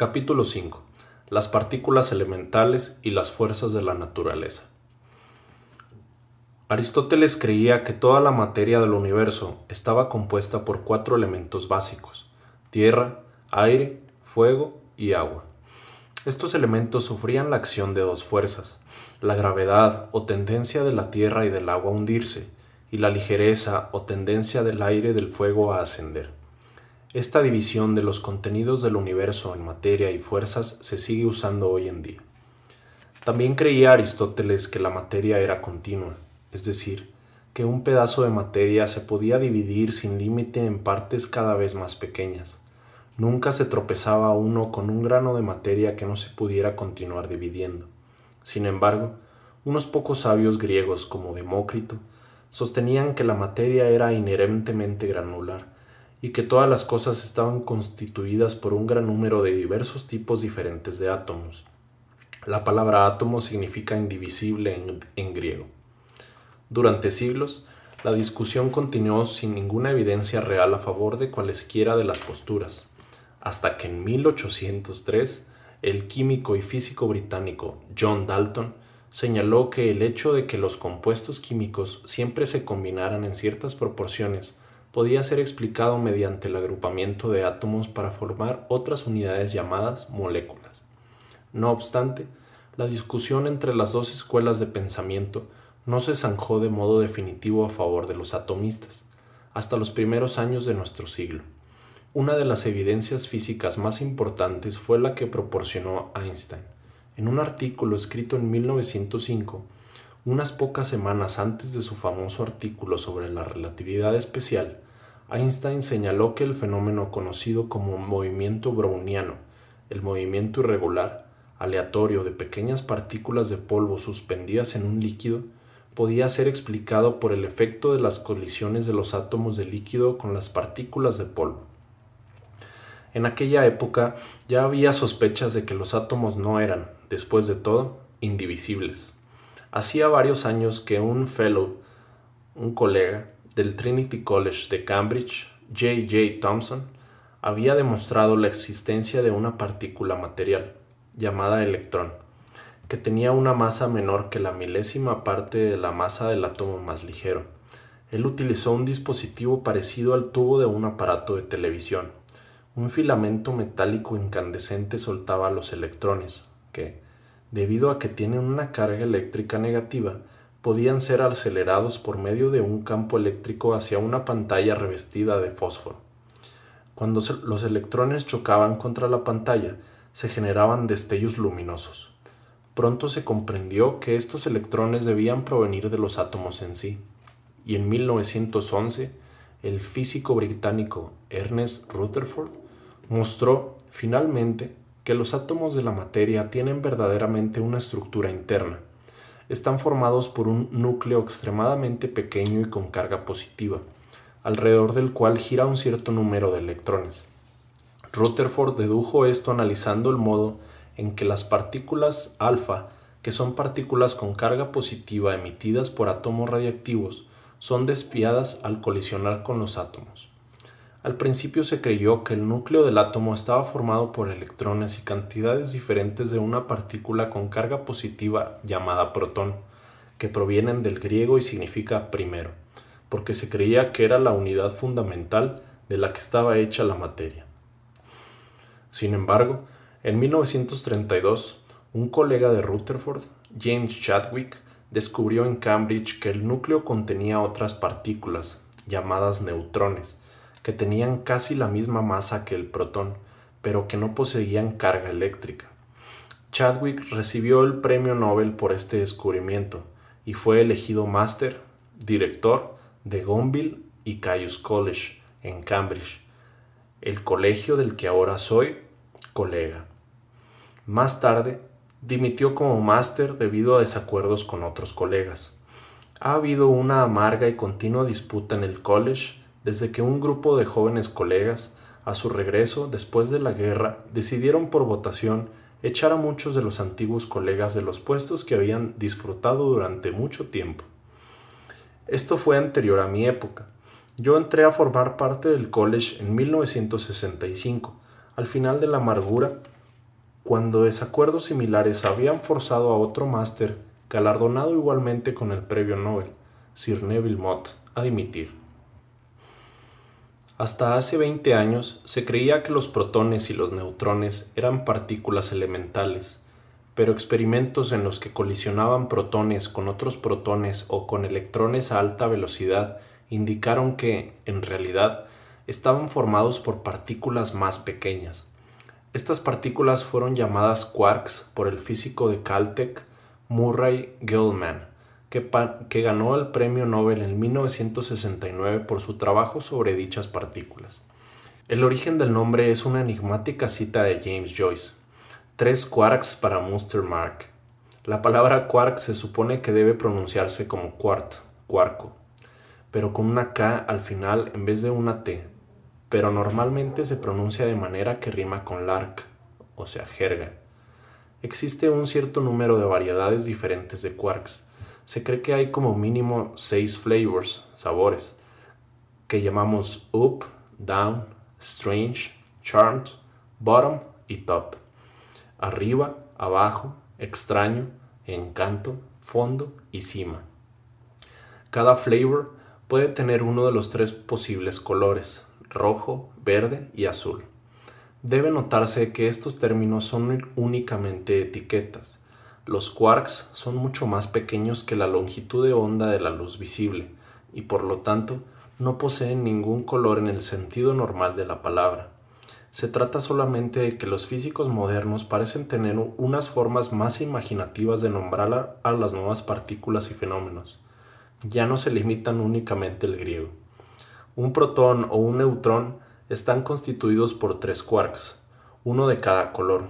Capítulo 5. Las partículas elementales y las fuerzas de la naturaleza. Aristóteles creía que toda la materia del universo estaba compuesta por cuatro elementos básicos, tierra, aire, fuego y agua. Estos elementos sufrían la acción de dos fuerzas, la gravedad o tendencia de la tierra y del agua a hundirse, y la ligereza o tendencia del aire y del fuego a ascender. Esta división de los contenidos del universo en materia y fuerzas se sigue usando hoy en día. También creía Aristóteles que la materia era continua, es decir, que un pedazo de materia se podía dividir sin límite en partes cada vez más pequeñas. Nunca se tropezaba uno con un grano de materia que no se pudiera continuar dividiendo. Sin embargo, unos pocos sabios griegos como Demócrito sostenían que la materia era inherentemente granular, y que todas las cosas estaban constituidas por un gran número de diversos tipos diferentes de átomos. La palabra átomo significa indivisible en, griego. Durante siglos, la discusión continuó sin ninguna evidencia real a favor de cualesquiera de las posturas, hasta que en 1803 el químico y físico británico John Dalton señaló que el hecho de que los compuestos químicos siempre se combinaran en ciertas proporciones podía ser explicado mediante el agrupamiento de átomos para formar otras unidades llamadas moléculas. No obstante, la discusión entre las dos escuelas de pensamiento no se zanjó de modo definitivo a favor de los atomistas, hasta los primeros años de nuestro siglo. Una de las evidencias físicas más importantes fue la que proporcionó Einstein. En un artículo escrito en 1905, unas pocas semanas antes de su famoso artículo sobre la relatividad especial, Einstein señaló que el fenómeno conocido como movimiento browniano, el movimiento irregular, aleatorio de pequeñas partículas de polvo suspendidas en un líquido, podía ser explicado por el efecto de las colisiones de los átomos de líquido con las partículas de polvo. En aquella época ya había sospechas de que los átomos no eran, después de todo, indivisibles. Hacía varios años que un fellow, un colega del Trinity College de Cambridge, J. J. Thomson, había demostrado la existencia de una partícula material, llamada electrón, que tenía una masa menor que la milésima parte de la masa del átomo más ligero. Él utilizó un dispositivo parecido al tubo de un aparato de televisión. Un filamento metálico incandescente soltaba los electrones, que, debido a que tienen una carga eléctrica negativa, podían ser acelerados por medio de un campo eléctrico hacia una pantalla revestida de fósforo. Cuando los electrones chocaban contra la pantalla, se generaban destellos luminosos. Pronto se comprendió que estos electrones debían provenir de los átomos en sí, y en 1911 el físico británico Ernest Rutherford mostró finalmente que los átomos de la materia tienen verdaderamente una estructura interna. Están formados por un núcleo extremadamente pequeño y con carga positiva, alrededor del cual gira un cierto número de electrones. Rutherford dedujo esto analizando el modo en que las partículas alfa, que son partículas con carga positiva emitidas por átomos radiactivos, son desviadas al colisionar con los átomos. Al principio se creyó que el núcleo del átomo estaba formado por electrones y cantidades diferentes de una partícula con carga positiva llamada protón, que provienen del griego y significa primero, porque se creía que era la unidad fundamental de la que estaba hecha la materia. Sin embargo, en 1932, un colega de Rutherford, James Chadwick, descubrió en Cambridge que el núcleo contenía otras partículas, llamadas neutrones, que tenían casi la misma masa que el protón, pero que no poseían carga eléctrica. Chadwick recibió el premio Nobel por este descubrimiento y fue elegido máster, director de Gonville y Caius College en Cambridge, el colegio del que ahora soy colega. Más tarde, dimitió como máster debido a desacuerdos con otros colegas. Ha habido una amarga y continua disputa en el college desde que un grupo de jóvenes colegas, a su regreso después de la guerra, decidieron por votación echar a muchos de los antiguos colegas de los puestos que habían disfrutado durante mucho tiempo. Esto fue anterior a mi época. Yo entré a formar parte del college en 1965. Al final de la amargura, cuando desacuerdos similares habían forzado a otro máster, galardonado igualmente con el premio Nobel, Sir Neville Mott, a dimitir. Hasta hace 20 años se creía que los protones y los neutrones eran partículas elementales, pero experimentos en los que colisionaban protones con otros protones o con electrones a alta velocidad indicaron que, en realidad, estaban formados por partículas más pequeñas. Estas partículas fueron llamadas quarks por el físico de Caltech Murray Gell-Mann, que, ganó el premio Nobel en 1969 por su trabajo sobre dichas partículas. El origen del nombre es una enigmática cita de James Joyce. Tres quarks para Monster Mark. La palabra quark se supone que debe pronunciarse como quart, cuarco, pero con una K al final en vez de una T, pero normalmente se pronuncia de manera que rima con lark, o sea, jerga. Existe un cierto número de variedades diferentes de quarks, se cree que hay como mínimo seis flavors, sabores, que llamamos up, down, strange, charmed, bottom y top. Arriba, abajo, extraño, encanto, fondo y cima. Cada flavor puede tener uno de los tres posibles colores, rojo, verde y azul. Debe notarse que estos términos son únicamente etiquetas, los quarks son mucho más pequeños que la longitud de onda de la luz visible y por lo tanto no poseen ningún color en el sentido normal de la palabra. Se trata solamente de que los físicos modernos parecen tener unas formas más imaginativas de nombrar a las nuevas partículas y fenómenos. Ya no se limitan únicamente el griego. Un protón o un neutrón están constituidos por tres quarks, uno de cada color,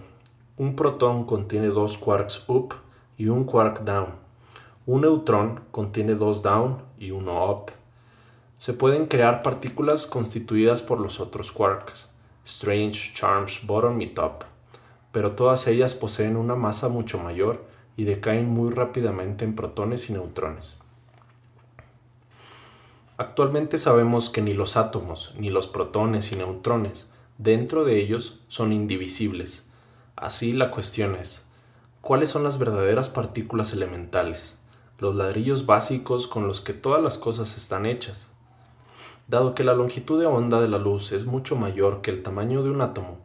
un protón contiene dos quarks up y un quark down. Un neutrón contiene dos down y uno up. Se pueden crear partículas constituidas por los otros quarks, strange, charms, bottom y top, pero todas ellas poseen una masa mucho mayor y decaen muy rápidamente en protones y neutrones. Actualmente sabemos que ni los átomos, ni los protones y neutrones dentro de ellos son indivisibles, Así la cuestión es, ¿cuáles son las verdaderas partículas elementales, los ladrillos básicos con los que todas las cosas están hechas? Dado que la longitud de onda de la luz es mucho mayor que el tamaño de un átomo,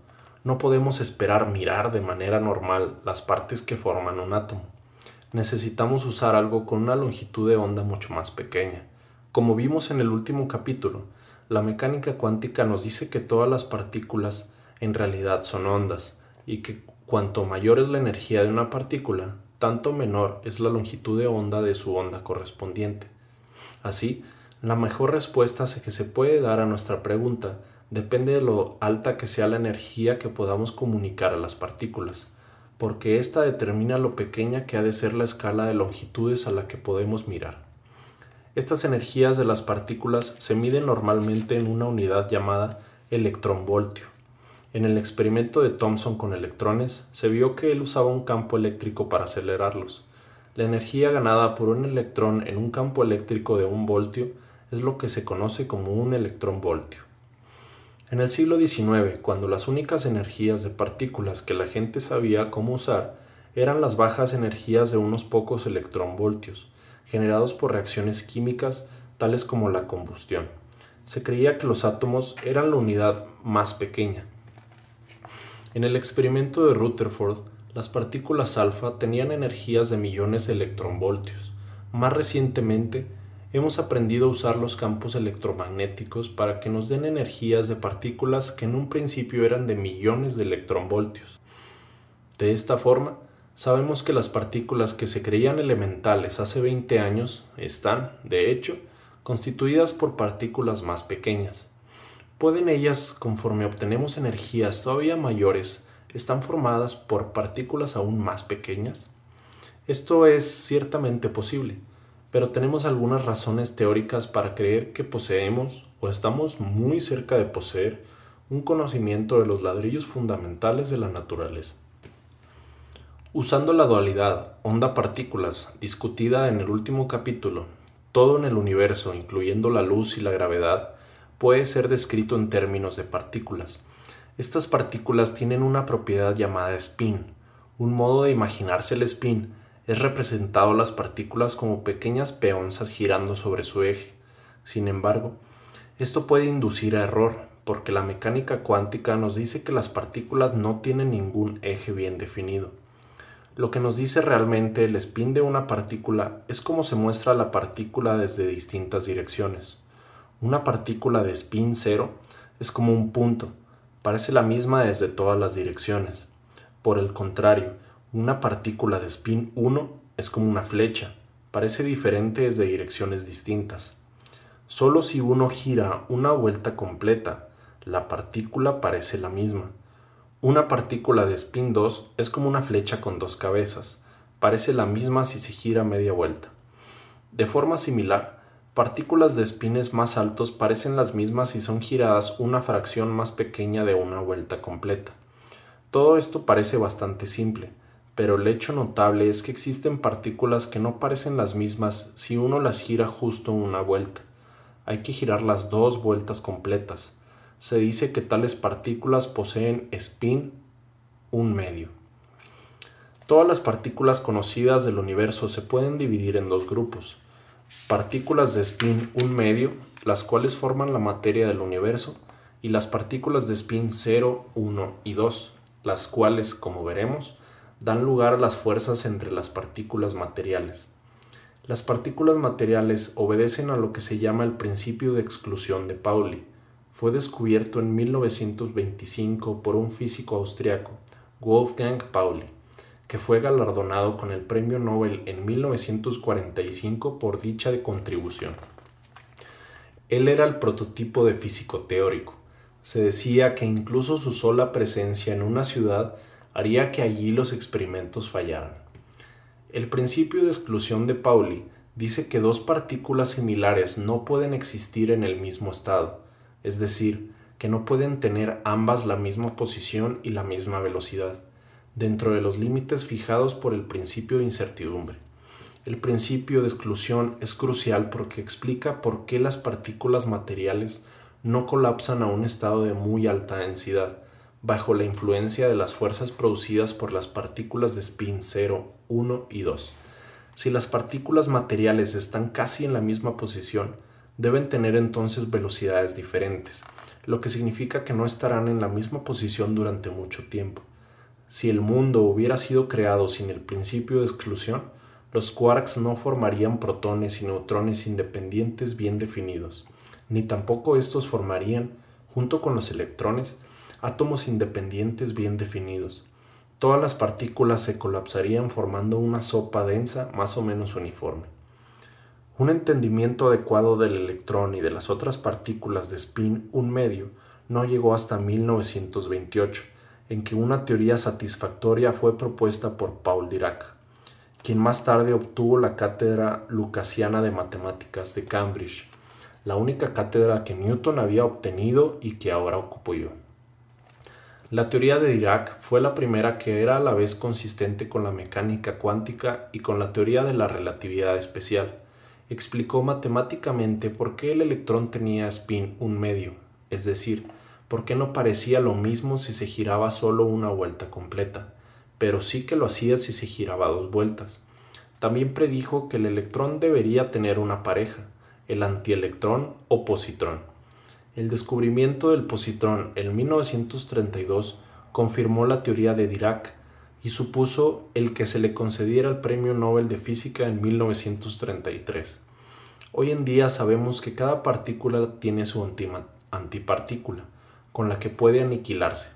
no podemos esperar mirar de manera normal las partes que forman un átomo. Necesitamos usar algo con una longitud de onda mucho más pequeña. Como vimos en el último capítulo, la mecánica cuántica nos dice que todas las partículas en realidad son ondas, y que cuanto mayor es la energía de una partícula, tanto menor es la longitud de onda de su onda correspondiente. Así, la mejor respuesta que se puede dar a nuestra pregunta depende de lo alta que sea la energía que podamos comunicar a las partículas, porque ésta determina lo pequeña que ha de ser la escala de longitudes a la que podemos mirar. Estas energías de las partículas se miden normalmente en una unidad llamada electronvoltio. En el experimento de Thomson con electrones, se vio que él usaba un campo eléctrico para acelerarlos. La energía ganada por un electrón en un campo eléctrico de un voltio es lo que se conoce como un electronvoltio. En el siglo XIX, cuando las únicas energías de partículas que la gente sabía cómo usar eran las bajas energías de unos pocos electronvoltios, generados por reacciones químicas tales como la combustión. Se creía que los átomos eran la unidad más pequeña, en el experimento de Rutherford, las partículas alfa tenían energías de millones de electronvoltios. Más recientemente, hemos aprendido a usar los campos electromagnéticos para que nos den energías de partículas que en un principio eran de millones de electronvoltios. De esta forma, sabemos que las partículas que se creían elementales hace 20 años están, de hecho, constituidas por partículas más pequeñas. ¿Pueden ellas, conforme obtenemos energías todavía mayores, están formadas por partículas aún más pequeñas? Esto es ciertamente posible, pero tenemos algunas razones teóricas para creer que poseemos o estamos muy cerca de poseer un conocimiento de los ladrillos fundamentales de la naturaleza. Usando la dualidad onda-partículas discutida en el último capítulo, todo en el universo, incluyendo la luz y la gravedad, puede ser descrito en términos de partículas. Estas partículas tienen una propiedad llamada spin. Un modo de imaginarse el spin es representado las partículas como pequeñas peonzas girando sobre su eje. Sin embargo, esto puede inducir a error, porque la mecánica cuántica nos dice que las partículas no tienen ningún eje bien definido. Lo que nos dice realmente el spin de una partícula es cómo se muestra la partícula desde distintas direcciones. Una partícula de spin cero es como un punto, parece la misma desde todas las direcciones. Por el contrario, una partícula de spin 1 es como una flecha, parece diferente desde direcciones distintas. Solo si uno gira una vuelta completa, la partícula parece la misma. Una partícula de spin 2 es como una flecha con dos cabezas, parece la misma si se gira media vuelta. De forma similar, Partículas de espines más altos parecen las mismas si son giradas una fracción más pequeña de una vuelta completa. Todo esto parece bastante simple, pero el hecho notable es que existen partículas que no parecen las mismas si uno las gira justo una vuelta. Hay que girar las dos vueltas completas. Se dice que tales partículas poseen spin un medio. Todas las partículas conocidas del universo se pueden dividir en dos grupos partículas de spin un medio, las cuales forman la materia del universo, y las partículas de spin 0, 1 y 2, las cuales, como veremos, dan lugar a las fuerzas entre las partículas materiales. Las partículas materiales obedecen a lo que se llama el principio de exclusión de Pauli. Fue descubierto en 1925 por un físico austriaco, Wolfgang Pauli que fue galardonado con el Premio Nobel en 1945 por dicha contribución. Él era el prototipo de físico teórico. Se decía que incluso su sola presencia en una ciudad haría que allí los experimentos fallaran. El principio de exclusión de Pauli dice que dos partículas similares no pueden existir en el mismo estado, es decir, que no pueden tener ambas la misma posición y la misma velocidad dentro de los límites fijados por el principio de incertidumbre. El principio de exclusión es crucial porque explica por qué las partículas materiales no colapsan a un estado de muy alta densidad, bajo la influencia de las fuerzas producidas por las partículas de spin 0, 1 y 2. Si las partículas materiales están casi en la misma posición, deben tener entonces velocidades diferentes, lo que significa que no estarán en la misma posición durante mucho tiempo. Si el mundo hubiera sido creado sin el principio de exclusión, los quarks no formarían protones y neutrones independientes bien definidos, ni tampoco estos formarían, junto con los electrones, átomos independientes bien definidos. Todas las partículas se colapsarían formando una sopa densa más o menos uniforme. Un entendimiento adecuado del electrón y de las otras partículas de spin un medio no llegó hasta 1928, en que una teoría satisfactoria fue propuesta por Paul Dirac, quien más tarde obtuvo la cátedra lucasiana de matemáticas de Cambridge, la única cátedra que Newton había obtenido y que ahora ocupo yo. La teoría de Dirac fue la primera que era a la vez consistente con la mecánica cuántica y con la teoría de la relatividad especial. Explicó matemáticamente por qué el electrón tenía spin un medio, es decir, porque no parecía lo mismo si se giraba solo una vuelta completa, pero sí que lo hacía si se giraba dos vueltas. También predijo que el electrón debería tener una pareja, el antielectrón o positrón. El descubrimiento del positrón en 1932 confirmó la teoría de Dirac y supuso el que se le concediera el Premio Nobel de Física en 1933. Hoy en día sabemos que cada partícula tiene su antipartícula con la que puede aniquilarse.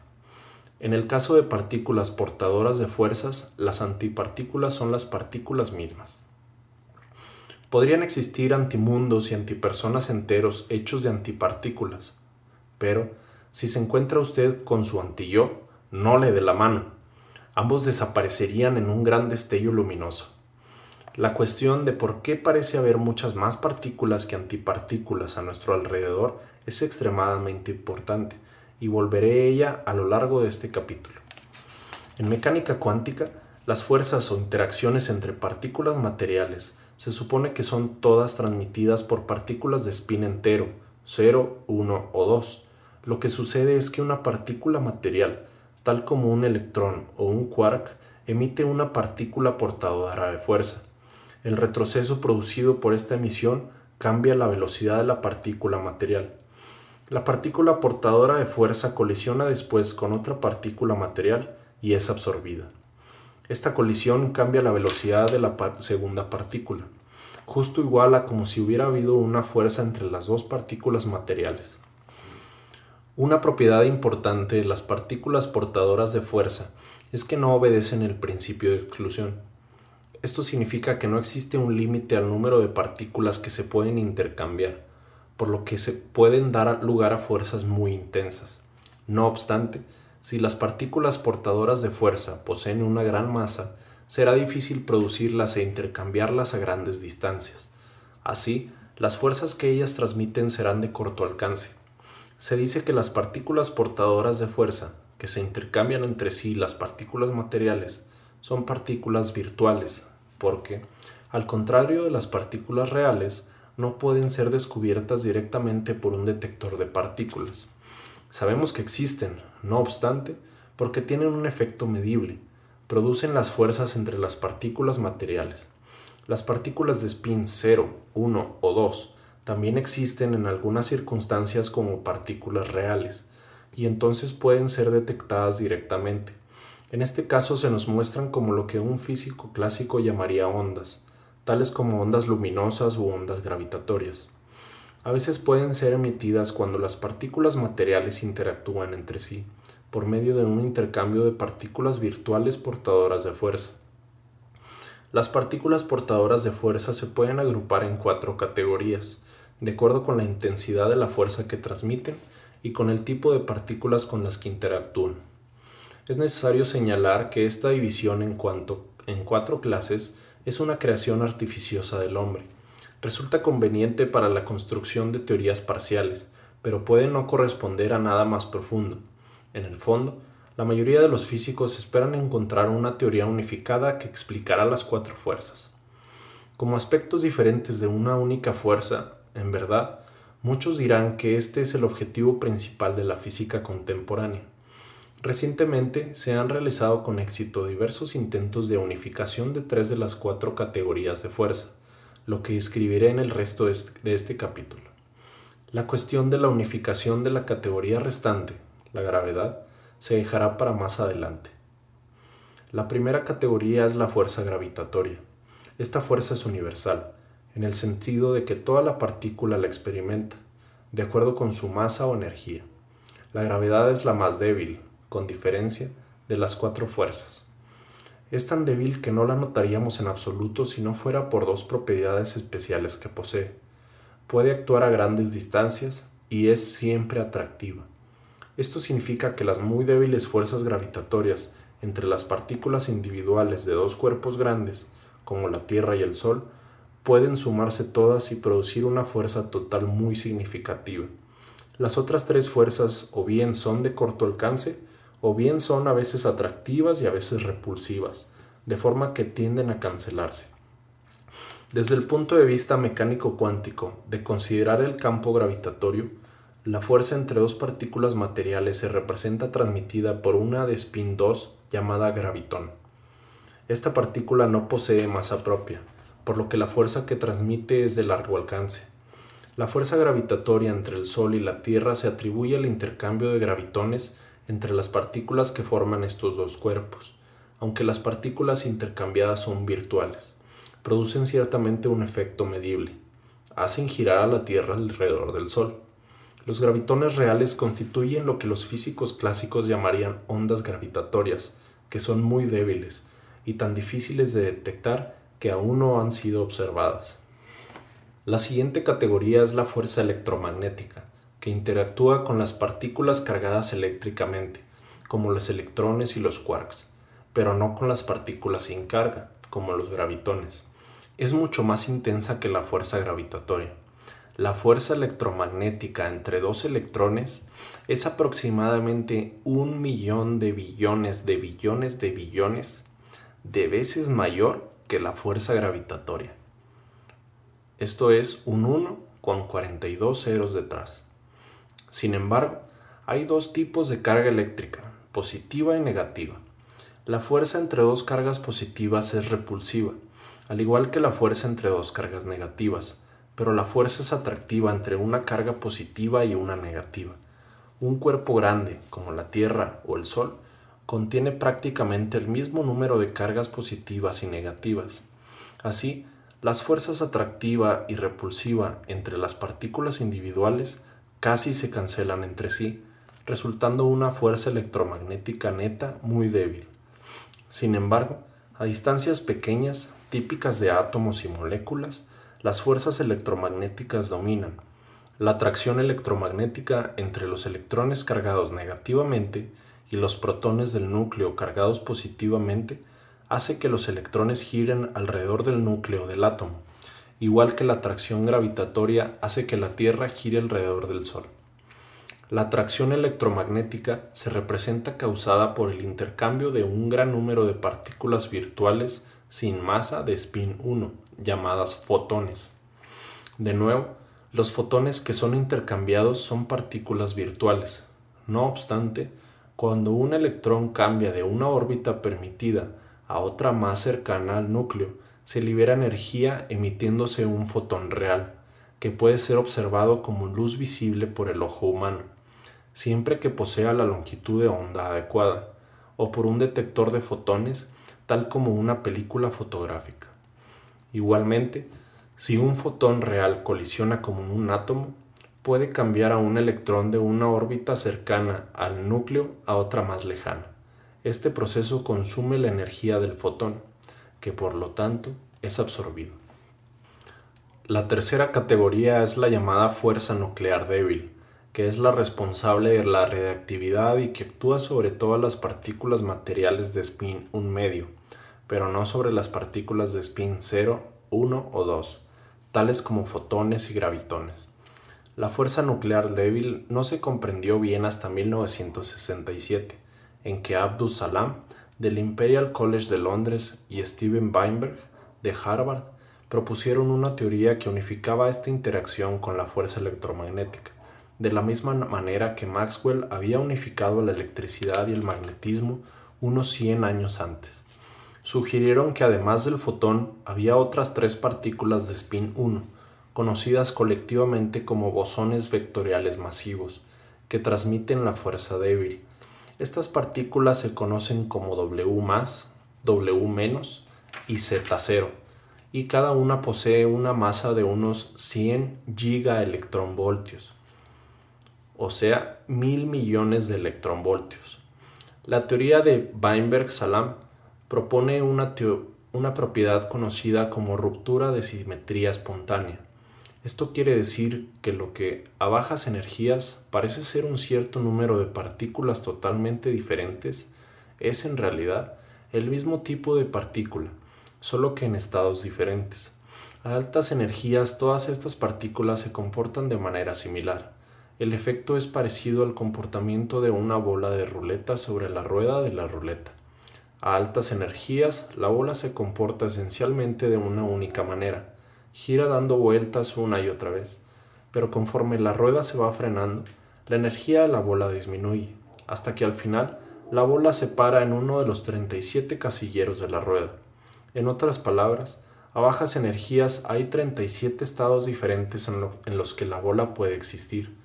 En el caso de partículas portadoras de fuerzas, las antipartículas son las partículas mismas. Podrían existir antimundos y antipersonas enteros hechos de antipartículas, pero si se encuentra usted con su anti-yo, no le dé la mano. Ambos desaparecerían en un gran destello luminoso. La cuestión de por qué parece haber muchas más partículas que antipartículas a nuestro alrededor es extremadamente importante y volveré a ella a lo largo de este capítulo. En mecánica cuántica, las fuerzas o interacciones entre partículas materiales se supone que son todas transmitidas por partículas de spin entero, 0, 1 o 2, lo que sucede es que una partícula material, tal como un electrón o un quark, emite una partícula portadora de fuerza. El retroceso producido por esta emisión cambia la velocidad de la partícula material. La partícula portadora de fuerza colisiona después con otra partícula material y es absorbida. Esta colisión cambia la velocidad de la segunda partícula, justo igual a como si hubiera habido una fuerza entre las dos partículas materiales. Una propiedad importante de las partículas portadoras de fuerza es que no obedecen el principio de exclusión. Esto significa que no existe un límite al número de partículas que se pueden intercambiar, por lo que se pueden dar lugar a fuerzas muy intensas. No obstante, si las partículas portadoras de fuerza poseen una gran masa, será difícil producirlas e intercambiarlas a grandes distancias. Así, las fuerzas que ellas transmiten serán de corto alcance. Se dice que las partículas portadoras de fuerza, que se intercambian entre sí las partículas materiales, son partículas virtuales, porque, al contrario de las partículas reales, no pueden ser descubiertas directamente por un detector de partículas. Sabemos que existen, no obstante, porque tienen un efecto medible, producen las fuerzas entre las partículas materiales. Las partículas de spin 0, 1 o 2 también existen en algunas circunstancias como partículas reales, y entonces pueden ser detectadas directamente. En este caso se nos muestran como lo que un físico clásico llamaría ondas, tales como ondas luminosas u ondas gravitatorias a veces pueden ser emitidas cuando las partículas materiales interactúan entre sí, por medio de un intercambio de partículas virtuales portadoras de fuerza. Las partículas portadoras de fuerza se pueden agrupar en cuatro categorías, de acuerdo con la intensidad de la fuerza que transmiten y con el tipo de partículas con las que interactúan. Es necesario señalar que esta división en, cuanto, en cuatro clases es una creación artificiosa del hombre resulta conveniente para la construcción de teorías parciales, pero puede no corresponder a nada más profundo. En el fondo, la mayoría de los físicos esperan encontrar una teoría unificada que explicará las cuatro fuerzas. Como aspectos diferentes de una única fuerza, en verdad, muchos dirán que este es el objetivo principal de la física contemporánea. Recientemente se han realizado con éxito diversos intentos de unificación de tres de las cuatro categorías de fuerza lo que escribiré en el resto de este capítulo. La cuestión de la unificación de la categoría restante, la gravedad, se dejará para más adelante. La primera categoría es la fuerza gravitatoria. Esta fuerza es universal, en el sentido de que toda la partícula la experimenta, de acuerdo con su masa o energía. La gravedad es la más débil, con diferencia, de las cuatro fuerzas. Es tan débil que no la notaríamos en absoluto si no fuera por dos propiedades especiales que posee. Puede actuar a grandes distancias y es siempre atractiva. Esto significa que las muy débiles fuerzas gravitatorias entre las partículas individuales de dos cuerpos grandes, como la Tierra y el Sol, pueden sumarse todas y producir una fuerza total muy significativa. Las otras tres fuerzas o bien son de corto alcance o bien son a veces atractivas y a veces repulsivas, de forma que tienden a cancelarse. Desde el punto de vista mecánico cuántico, de considerar el campo gravitatorio, la fuerza entre dos partículas materiales se representa transmitida por una de spin 2 llamada gravitón. Esta partícula no posee masa propia, por lo que la fuerza que transmite es de largo alcance. La fuerza gravitatoria entre el Sol y la Tierra se atribuye al intercambio de gravitones entre las partículas que forman estos dos cuerpos, aunque las partículas intercambiadas son virtuales. Producen ciertamente un efecto medible. Hacen girar a la Tierra alrededor del Sol. Los gravitones reales constituyen lo que los físicos clásicos llamarían ondas gravitatorias, que son muy débiles y tan difíciles de detectar que aún no han sido observadas. La siguiente categoría es la fuerza electromagnética, que interactúa con las partículas cargadas eléctricamente, como los electrones y los quarks, pero no con las partículas sin carga, como los gravitones. Es mucho más intensa que la fuerza gravitatoria. La fuerza electromagnética entre dos electrones es aproximadamente un millón de billones de billones de billones de veces mayor que la fuerza gravitatoria. Esto es un 1 con 42 ceros detrás. Sin embargo, Hay dos tipos de carga eléctrica, positiva y negativa. La fuerza entre dos cargas positivas es repulsiva, al igual que la fuerza entre dos cargas negativas, pero la fuerza es atractiva entre una carga positiva y una negativa. Un cuerpo grande, como la Tierra o el Sol, contiene prácticamente el mismo número de cargas positivas y negativas. Así, las fuerzas atractiva y repulsiva entre las partículas individuales casi se cancelan entre sí, resultando una fuerza electromagnética neta muy débil. Sin embargo, a distancias pequeñas, típicas de átomos y moléculas, las fuerzas electromagnéticas dominan. La atracción electromagnética entre los electrones cargados negativamente y los protones del núcleo cargados positivamente hace que los electrones giren alrededor del núcleo del átomo, igual que la atracción gravitatoria hace que la Tierra gire alrededor del Sol. La atracción electromagnética se representa causada por el intercambio de un gran número de partículas virtuales sin masa de spin 1, llamadas fotones. De nuevo, los fotones que son intercambiados son partículas virtuales. No obstante, cuando un electrón cambia de una órbita permitida a otra más cercana al núcleo, se libera energía emitiéndose un fotón real, que puede ser observado como luz visible por el ojo humano siempre que posea la longitud de onda adecuada, o por un detector de fotones, tal como una película fotográfica. Igualmente, si un fotón real colisiona con un átomo, puede cambiar a un electrón de una órbita cercana al núcleo a otra más lejana. Este proceso consume la energía del fotón, que por lo tanto es absorbido. La tercera categoría es la llamada fuerza nuclear débil, que es la responsable de la reactividad y que actúa sobre todas las partículas materiales de spin 1 medio, pero no sobre las partículas de spin 0, 1 o 2, tales como fotones y gravitones. La fuerza nuclear débil no se comprendió bien hasta 1967, en que Abdus Salam del Imperial College de Londres y Steven Weinberg de Harvard propusieron una teoría que unificaba esta interacción con la fuerza electromagnética de la misma manera que Maxwell había unificado la electricidad y el magnetismo unos 100 años antes. Sugirieron que además del fotón había otras tres partículas de spin 1, conocidas colectivamente como bosones vectoriales masivos, que transmiten la fuerza débil. Estas partículas se conocen como W W y Z0, y cada una posee una masa de unos 100 gigaelectronvoltios o sea, mil millones de electronvoltios. La teoría de Weinberg-Salam propone una propiedad conocida como ruptura de simetría espontánea. Esto quiere decir que lo que a bajas energías parece ser un cierto número de partículas totalmente diferentes es en realidad el mismo tipo de partícula, solo que en estados diferentes. A altas energías todas estas partículas se comportan de manera similar. El efecto es parecido al comportamiento de una bola de ruleta sobre la rueda de la ruleta. A altas energías, la bola se comporta esencialmente de una única manera, gira dando vueltas una y otra vez, pero conforme la rueda se va frenando, la energía de la bola disminuye, hasta que al final la bola se para en uno de los 37 casilleros de la rueda. En otras palabras, a bajas energías hay 37 estados diferentes en, los que la bola puede existir.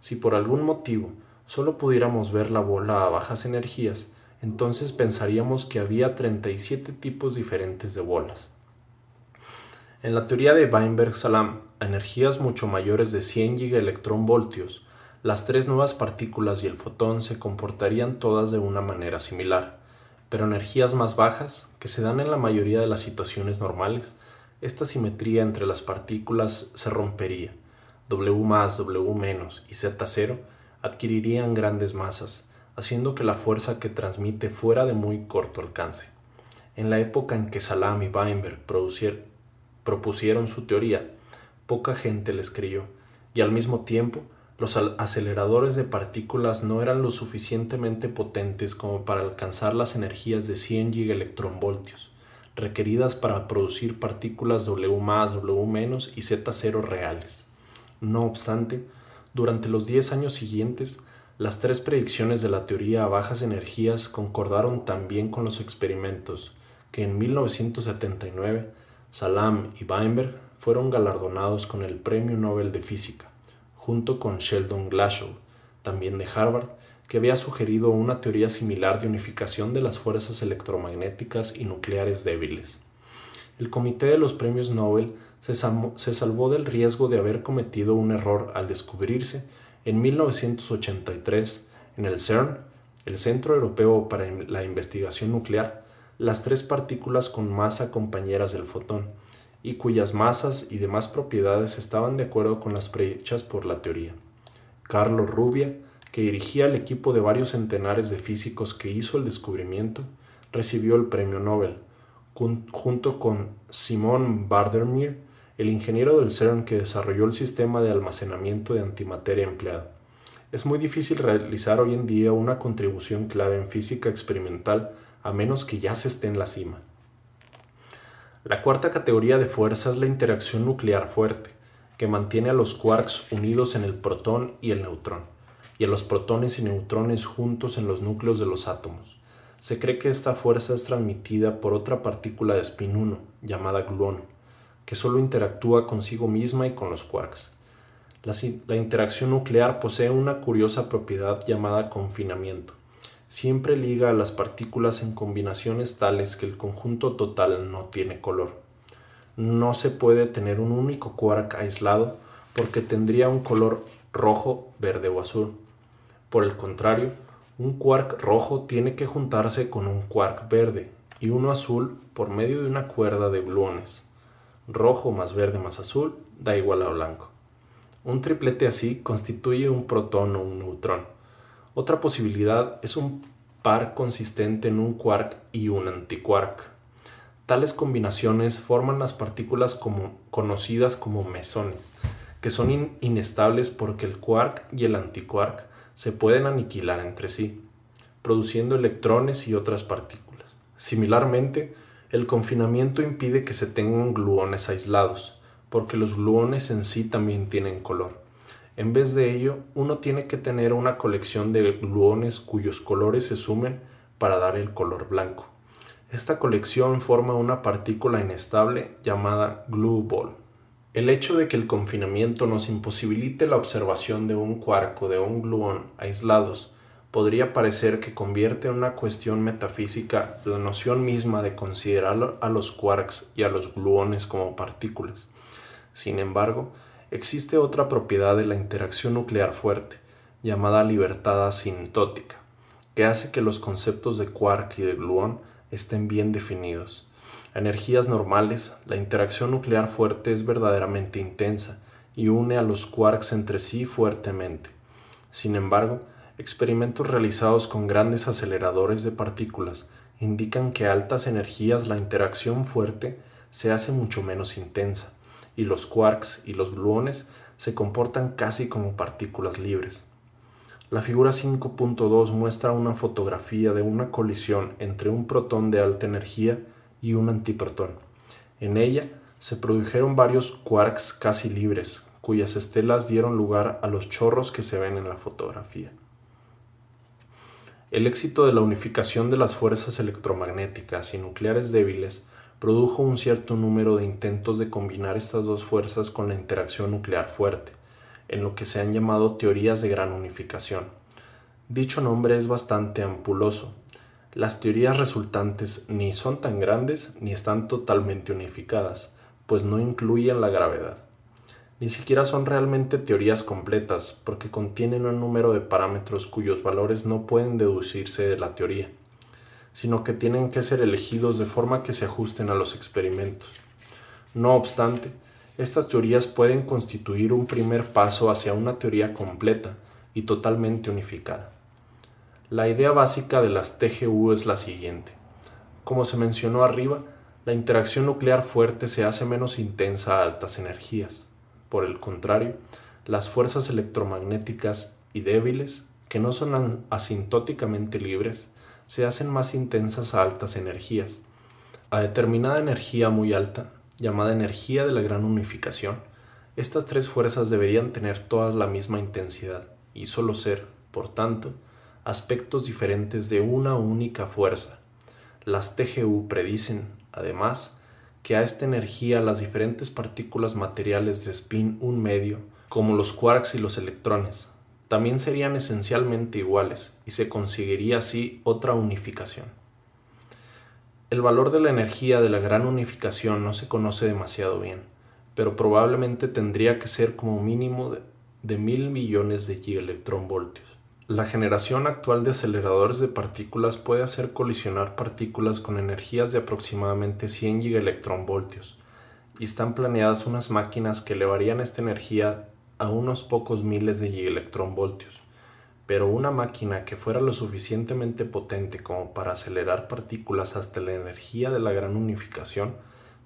Si por algún motivo solo pudiéramos ver la bola a bajas energías, entonces pensaríamos que había 37 tipos diferentes de bolas. En la teoría de Weinberg-Salam, a energías mucho mayores de 100 gigaelectronvoltios, las tres nuevas partículas y el fotón se comportarían todas de una manera similar, pero energías más bajas, que se dan en la mayoría de las situaciones normales, esta simetría entre las partículas se rompería W más, W menos y Z0 adquirirían grandes masas, haciendo que la fuerza que transmite fuera de muy corto alcance. En la época en que Salam y Weinberg propusieron su teoría, poca gente les creyó, y al mismo tiempo los aceleradores de partículas no eran lo suficientemente potentes como para alcanzar las energías de 100 gigaelectronvoltios requeridas para producir partículas W W y Z0 reales. No obstante, durante los diez años siguientes, Las tres predicciones de la teoría a bajas energías concordaron también con los experimentos que en 1979 Salam y Weinberg fueron galardonados con el Premio Nobel de Física, junto con Sheldon Glashow, también de Harvard, que había sugerido una teoría similar de unificación de las fuerzas electromagnéticas y nucleares débiles. El Comité de los Premios Nobel se, salvó del riesgo de haber cometido un error al descubrirse en 1983 en el CERN, el Centro Europeo para la Investigación Nuclear, las tres partículas con masa compañeras del fotón, y cuyas masas y demás propiedades estaban de acuerdo con las prehechas por la teoría. Carlos Rubia, que dirigía el equipo de varios centenares de físicos que hizo el descubrimiento, recibió el premio Nobel, junto con Simon Bardermeer, el ingeniero del CERN que desarrolló el sistema de almacenamiento de antimateria empleado. Es muy difícil realizar hoy en día una contribución clave en física experimental a menos que ya se esté en la cima. La cuarta categoría de fuerza es la interacción nuclear fuerte, que mantiene a los quarks unidos en el protón y el neutrón, y a los protones y neutrones juntos en los núcleos de los átomos. Se cree que esta fuerza es transmitida por otra partícula de spin 1, llamada gluón, que solo interactúa consigo misma y con los quarks. La, la interacción nuclear posee una curiosa propiedad llamada confinamiento siempre liga a las partículas en combinaciones tales que el conjunto total no tiene color. No se puede tener un único quark aislado porque tendría un color rojo, verde o azul. Por el contrario, un quark rojo tiene que juntarse con un quark verde y uno azul por medio de una cuerda de gluones. Rojo más verde más azul da igual a blanco. Un triplete así constituye un protón o un neutrón. Otra posibilidad es un par consistente en un quark y un antiquark. Tales combinaciones forman las partículas conocidas como mesones, que son inestables porque el quark y el antiquark se pueden aniquilar entre sí, produciendo electrones y otras partículas. Similarmente, el confinamiento impide que se tengan gluones aislados, porque los gluones en sí también tienen color. En vez de ello, uno tiene que tener una colección de gluones cuyos colores se sumen para dar el color blanco. Esta colección forma una partícula inestable llamada glue ball. El hecho de que el confinamiento nos imposibilite la observación de un quark o de un gluón aislados podría parecer que convierte en una cuestión metafísica la noción misma de considerar a los quarks y a los gluones como partículas. Sin embargo, existe otra propiedad de la interacción nuclear fuerte, llamada libertad asintótica, que hace que los conceptos de quark y de gluón estén bien definidos. A energías normales, la interacción nuclear fuerte es verdaderamente intensa y une a los quarks entre sí fuertemente. Sin embargo, experimentos realizados con grandes aceleradores de partículas indican que a altas energías la interacción fuerte se hace mucho menos intensa y los quarks y los gluones se comportan casi como partículas libres. La figura 5.2 muestra una fotografía de una colisión entre un protón de alta energía y un antiprotón. En ella se produjeron varios quarks casi libres, cuyas estelas dieron lugar a los chorros que se ven en la fotografía. El éxito de la unificación de las fuerzas electromagnéticas y nucleares débiles produjo un cierto número de intentos de combinar estas dos fuerzas con la interacción nuclear fuerte, en lo que se han llamado teorías de gran unificación. Dicho nombre es bastante ampuloso. Las teorías resultantes ni son tan grandes ni están totalmente unificadas, pues no incluyen la gravedad. Ni siquiera son realmente teorías completas, porque contienen un número de parámetros cuyos valores no pueden deducirse de la teoría sino que tienen que ser elegidos de forma que se ajusten a los experimentos. No obstante, estas teorías pueden constituir un primer paso hacia una teoría completa y totalmente unificada. La idea básica de las TGU es la siguiente. Como se mencionó arriba, la interacción nuclear fuerte se hace menos intensa a altas energías. Por el contrario, las fuerzas electromagnéticas y débiles, que no son asintóticamente libres, se hacen más intensas a altas energías. A determinada energía muy alta, llamada energía de la gran unificación, estas tres fuerzas deberían tener todas la misma intensidad y solo ser, por tanto, aspectos diferentes de una única fuerza. Las TGU predicen, además, que a esta energía las diferentes partículas materiales de spin un medio, como los quarks y los electrones, también serían esencialmente iguales y se conseguiría así otra unificación. El valor de la energía de la gran unificación no se conoce demasiado bien, pero probablemente tendría que ser como mínimo de, mil millones de gigaelectronvoltios. La generación actual de aceleradores de partículas puede hacer colisionar partículas con energías de aproximadamente 100 gigaelectronvoltios, y están planeadas unas máquinas que elevarían esta energía a unos pocos miles de gigaelectronvoltios. Pero una máquina que fuera lo suficientemente potente como para acelerar partículas hasta la energía de la gran unificación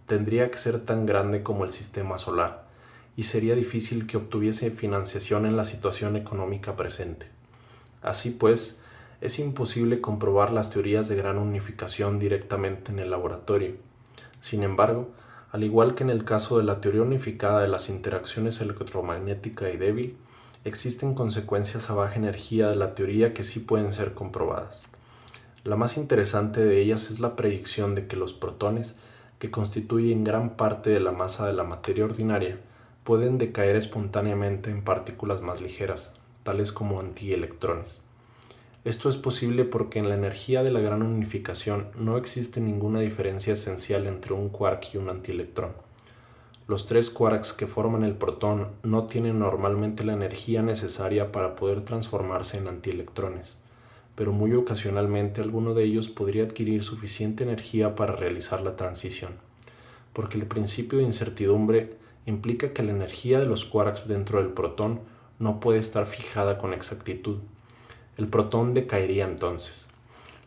tendría que ser tan grande como el sistema solar, y sería difícil que obtuviese financiación en la situación económica presente. Así pues, es imposible comprobar las teorías de gran unificación directamente en el laboratorio. Sin embargo, al igual que en el caso de la teoría unificada de las interacciones electromagnética y débil, existen consecuencias a baja energía de la teoría que sí pueden ser comprobadas. La más interesante de ellas es la predicción de que los protones, que constituyen gran parte de la masa de la materia ordinaria, pueden decaer espontáneamente en partículas más ligeras, tales como antielectrones. Esto es posible porque en la energía de la gran unificación no existe ninguna diferencia esencial entre un quark y un antielectrón. Los tres quarks que forman el protón no tienen normalmente la energía necesaria para poder transformarse en antielectrones, pero muy ocasionalmente alguno de ellos podría adquirir suficiente energía para realizar la transición, porque el principio de incertidumbre implica que la energía de los quarks dentro del protón no puede estar fijada con exactitud. El protón decaería entonces.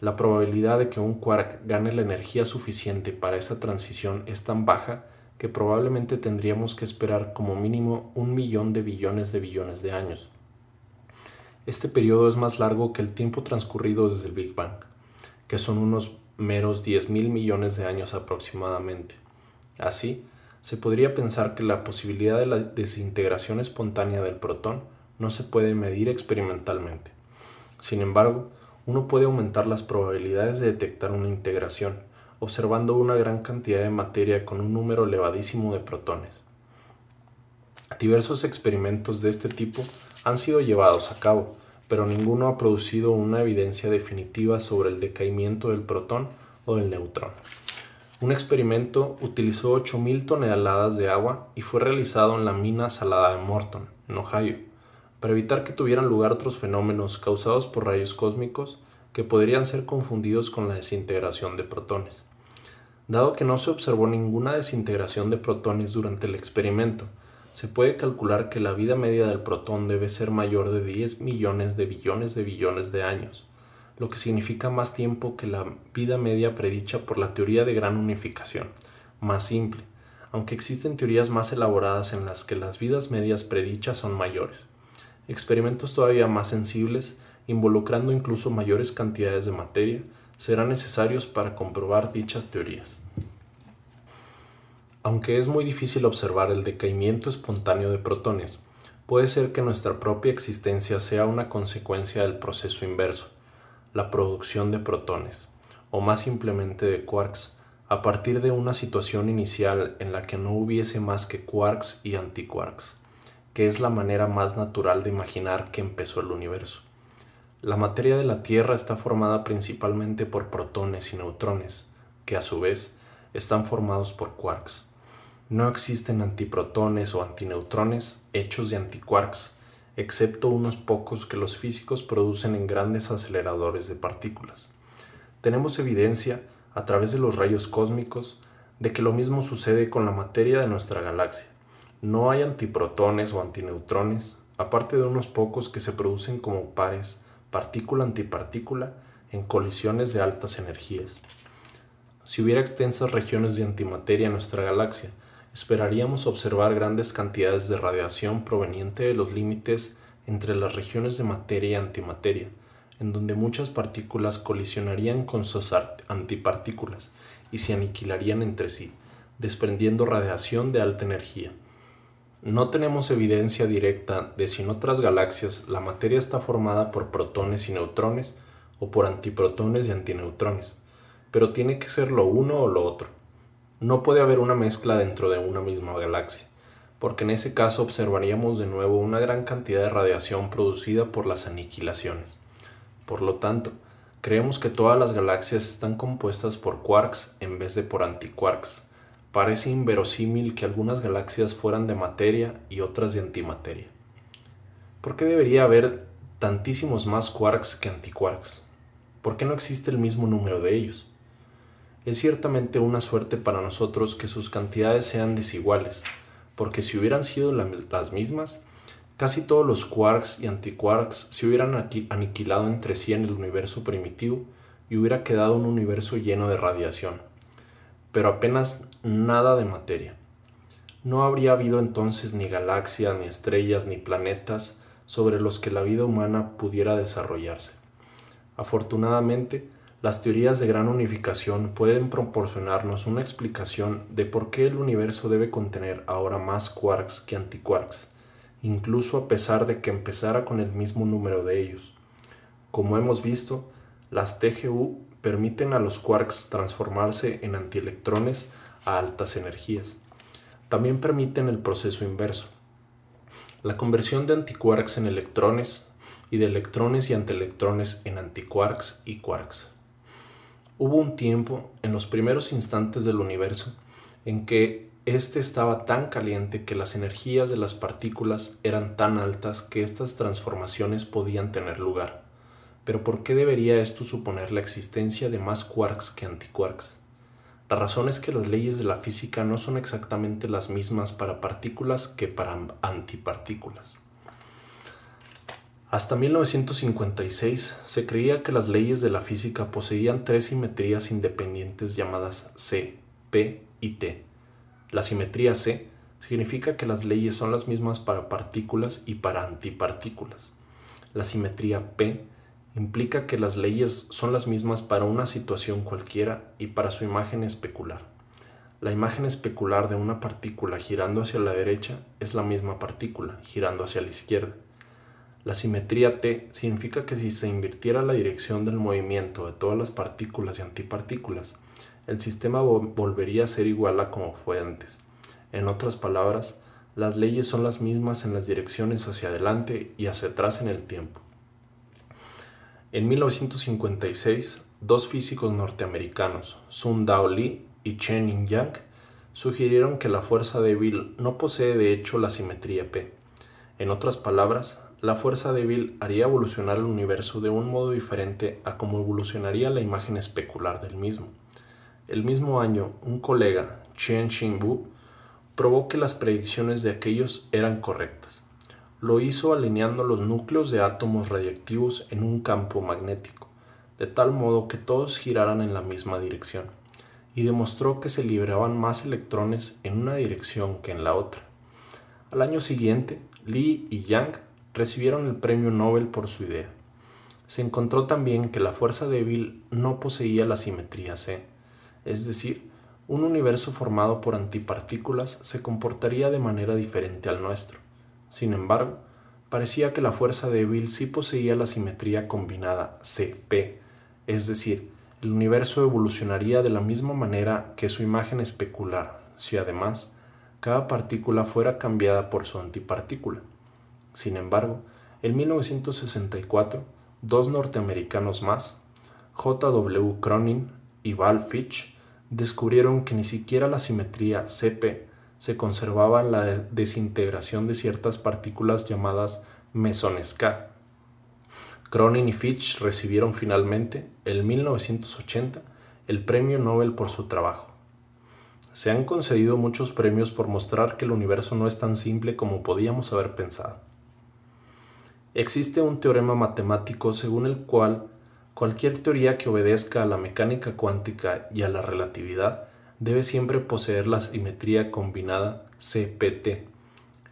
La probabilidad de que un quark gane la energía suficiente para esa transición es tan baja que probablemente tendríamos que esperar como mínimo un millón de billones de billones de años. Este periodo es más largo que el tiempo transcurrido desde el Big Bang, que son unos meros 10 mil millones de años aproximadamente. Así, se podría pensar que la posibilidad de la desintegración espontánea del protón no se puede medir experimentalmente. Sin embargo, uno puede aumentar las probabilidades de detectar una integración, observando una gran cantidad de materia con un número elevadísimo de protones. Diversos experimentos de este tipo han sido llevados a cabo, pero ninguno ha producido una evidencia definitiva sobre el decaimiento del protón o del neutrón. Un experimento utilizó 8.000 toneladas de agua y fue realizado en la mina salada de Morton, en Ohio, para evitar que tuvieran lugar otros fenómenos causados por rayos cósmicos que podrían ser confundidos con la desintegración de protones. Dado que no se observó ninguna desintegración de protones durante el experimento, se puede calcular que la vida media del protón debe ser mayor de 10 millones de billones de billones de años, lo que significa más tiempo que la vida media predicha por la teoría de gran unificación, más simple, aunque existen teorías más elaboradas en las que las vidas medias predichas son mayores. Experimentos todavía más sensibles, involucrando incluso mayores cantidades de materia, serán necesarios para comprobar dichas teorías. Aunque es muy difícil observar el decaimiento espontáneo de protones, puede ser que nuestra propia existencia sea una consecuencia del proceso inverso, la producción de protones, o más simplemente de quarks, a partir de una situación inicial en la que no hubiese más que quarks y antiquarks, que es la manera más natural de imaginar que empezó el universo. La materia de la Tierra está formada principalmente por protones y neutrones, que a su vez están formados por quarks. No existen antiprotones o antineutrones hechos de antiquarks, excepto unos pocos que los físicos producen en grandes aceleradores de partículas. Tenemos evidencia, a través de los rayos cósmicos, de que lo mismo sucede con la materia de nuestra galaxia. No hay antiprotones o antineutrones, aparte de unos pocos que se producen como pares partícula-antipartícula en colisiones de altas energías. Si hubiera extensas regiones de antimateria en nuestra galaxia, esperaríamos observar grandes cantidades de radiación proveniente de los límites entre las regiones de materia y antimateria, en donde muchas partículas colisionarían con sus antipartículas y se aniquilarían entre sí, desprendiendo radiación de alta energía. No tenemos evidencia directa de si en otras galaxias la materia está formada por protones y neutrones o por antiprotones y antineutrones, pero tiene que ser lo uno o lo otro. No puede haber una mezcla dentro de una misma galaxia, porque en ese caso observaríamos de nuevo una gran cantidad de radiación producida por las aniquilaciones. Por lo tanto, creemos que todas las galaxias están compuestas por quarks en vez de por antiquarks. Parece inverosímil que algunas galaxias fueran de materia y otras de antimateria. ¿Por qué debería haber tantísimos más quarks que antiquarks? ¿Por qué no existe el mismo número de ellos? Es ciertamente una suerte para nosotros que sus cantidades sean desiguales, porque si hubieran sido las mismas, Casi todos los quarks y antiquarks se hubieran aniquilado entre sí en el universo primitivo y hubiera quedado un universo lleno de radiación, pero apenas nada de materia. No habría habido entonces ni galaxias, ni estrellas, ni planetas sobre los que la vida humana pudiera desarrollarse. Afortunadamente, las teorías de gran unificación pueden proporcionarnos una explicación de por qué el universo debe contener ahora más quarks que antiquarks incluso a pesar de que empezara con el mismo número de ellos. Como hemos visto, las TGU permiten a los quarks transformarse en antielectrones a altas energías. También permiten el proceso inverso, la conversión de antiquarks en electrones y de electrones y antielectrones en antiquarks y quarks. Hubo un tiempo, en los primeros instantes del universo, en que este estaba tan caliente que las energías de las partículas eran tan altas que estas transformaciones podían tener lugar. Pero ¿por qué debería esto suponer la existencia de más quarks que antiquarks? La razón es que las leyes de la física no son exactamente las mismas para partículas que para antipartículas. Hasta 1956 se creía que las leyes de la física poseían tres simetrías independientes llamadas C, P y T la simetría C significa que las leyes son las mismas para partículas y para antipartículas. La simetría P implica que las leyes son las mismas para una situación cualquiera y para su imagen especular. La imagen especular de una partícula girando hacia la derecha es la misma partícula girando hacia la izquierda. La simetría T significa que si se invirtiera la dirección del movimiento de todas las partículas y antipartículas, el sistema volvería a ser igual a como fue antes. En otras palabras, las leyes son las mismas en las direcciones hacia adelante y hacia atrás en el tiempo. En 1956, dos físicos norteamericanos, Sun Dao Lee y Chen Yin Yang, sugirieron que la fuerza débil no posee de hecho la simetría P. En otras palabras, la fuerza débil haría evolucionar el universo de un modo diferente a como evolucionaría la imagen especular del mismo. El mismo año, un colega, Chen Xinbu, probó que las predicciones de aquellos eran correctas. Lo hizo alineando los núcleos de átomos radiactivos en un campo magnético, de tal modo que todos giraran en la misma dirección, y demostró que se liberaban más electrones en una dirección que en la otra. Al año siguiente, Li y Yang recibieron el premio Nobel por su idea. Se encontró también que la fuerza débil no poseía la simetría C, es decir, un universo formado por antipartículas se comportaría de manera diferente al nuestro. Sin embargo, parecía que la fuerza débil sí poseía la simetría combinada CP, es decir, el universo evolucionaría de la misma manera que su imagen especular, si además cada partícula fuera cambiada por su antipartícula. Sin embargo, en 1964, dos norteamericanos más, J. W. Cronin y Val Fitch, descubrieron que ni siquiera la simetría CP se conservaba la desintegración de ciertas partículas llamadas mesones K. Cronin y Fitch recibieron finalmente, en 1980, el Premio Nobel por su trabajo. Se han concedido muchos premios por mostrar que el universo no es tan simple como podíamos haber pensado. Existe un teorema matemático según el cual Cualquier teoría que obedezca a la mecánica cuántica y a la relatividad debe siempre poseer la simetría combinada CPT.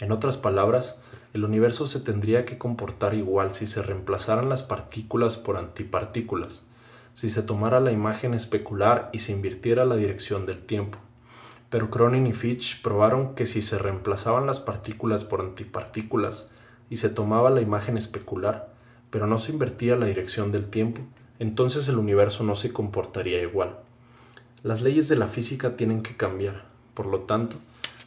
En otras palabras, el universo se tendría que comportar igual si se reemplazaran las partículas por antipartículas, si se tomara la imagen especular y se invirtiera la dirección del tiempo. pero Cronin y Fitch probaron que si se reemplazaban las partículas por antipartículas y se tomaba la imagen especular, pero no se invertía la dirección del tiempo, entonces el universo no se comportaría igual. Las leyes de la física tienen que cambiar, por lo tanto,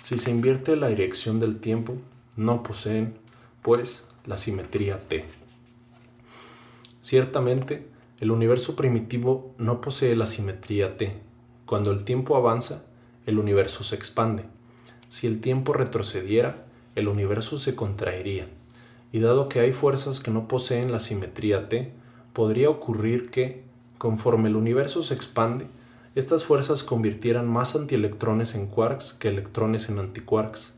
si se invierte la dirección del tiempo, no poseen, pues, la simetría T. Ciertamente, el universo primitivo no posee la simetría T. Cuando el tiempo avanza, el universo se expande. Si el tiempo retrocediera, el universo se contraería. Y dado que hay fuerzas que no poseen la simetría T, podría ocurrir que, conforme el universo se expande, estas fuerzas convirtieran más antielectrones en quarks que electrones en antiquarks.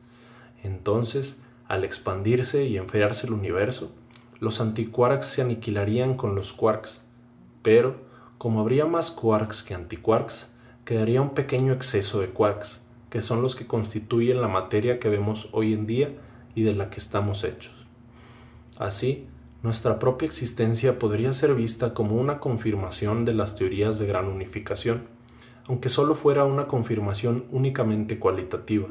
Entonces, al expandirse y enfriarse el universo, los antiquarks se aniquilarían con los quarks, pero, como habría más quarks que antiquarks, quedaría un pequeño exceso de quarks, que son los que constituyen la materia que vemos hoy en día y de la que estamos hechos. Así, nuestra propia existencia podría ser vista como una confirmación de las teorías de gran unificación, aunque solo fuera una confirmación únicamente cualitativa.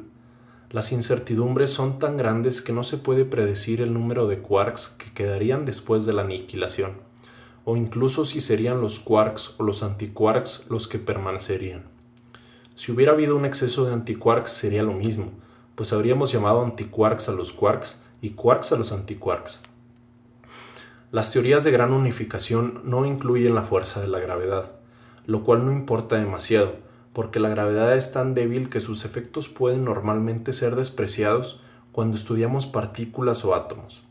Las incertidumbres son tan grandes que no se puede predecir el número de quarks que quedarían después de la aniquilación o incluso si serían los quarks o los antiquarks los que permanecerían. Si hubiera habido un exceso de antiquarks sería lo mismo, pues habríamos llamado antiquarks a los quarks y quarks a los antiquarks. Las teorías de gran unificación no incluyen la fuerza de la gravedad, lo cual no importa demasiado, porque la gravedad es tan débil que sus efectos pueden normalmente ser despreciados cuando estudiamos partículas o átomos.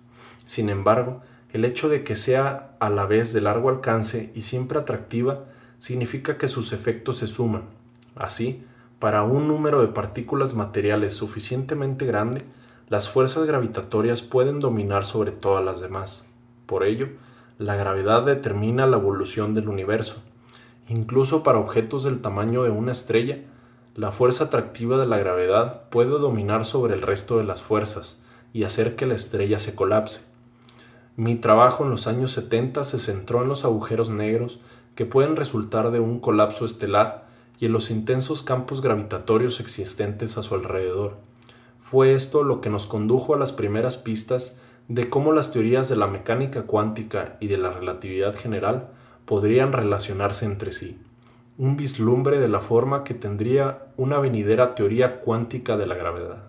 Sin embargo, el hecho de que sea a la vez de largo alcance y siempre atractiva significa que sus efectos se suman. Así, para un número de partículas materiales suficientemente grande, las fuerzas gravitatorias pueden dominar sobre todas las demás. Por ello, la gravedad determina la evolución del universo. Incluso para objetos del tamaño de una estrella, la fuerza atractiva de la gravedad puede dominar sobre el resto de las fuerzas y hacer que la estrella se colapse. Mi trabajo en los años 70 se centró en los agujeros negros que pueden resultar de un colapso estelar y en los intensos campos gravitatorios existentes a su alrededor. Fue esto lo que nos condujo a las primeras pistas de cómo las teorías de la mecánica cuántica y de la relatividad general podrían relacionarse entre sí, un vislumbre de la forma que tendría una venidera teoría cuántica de la gravedad.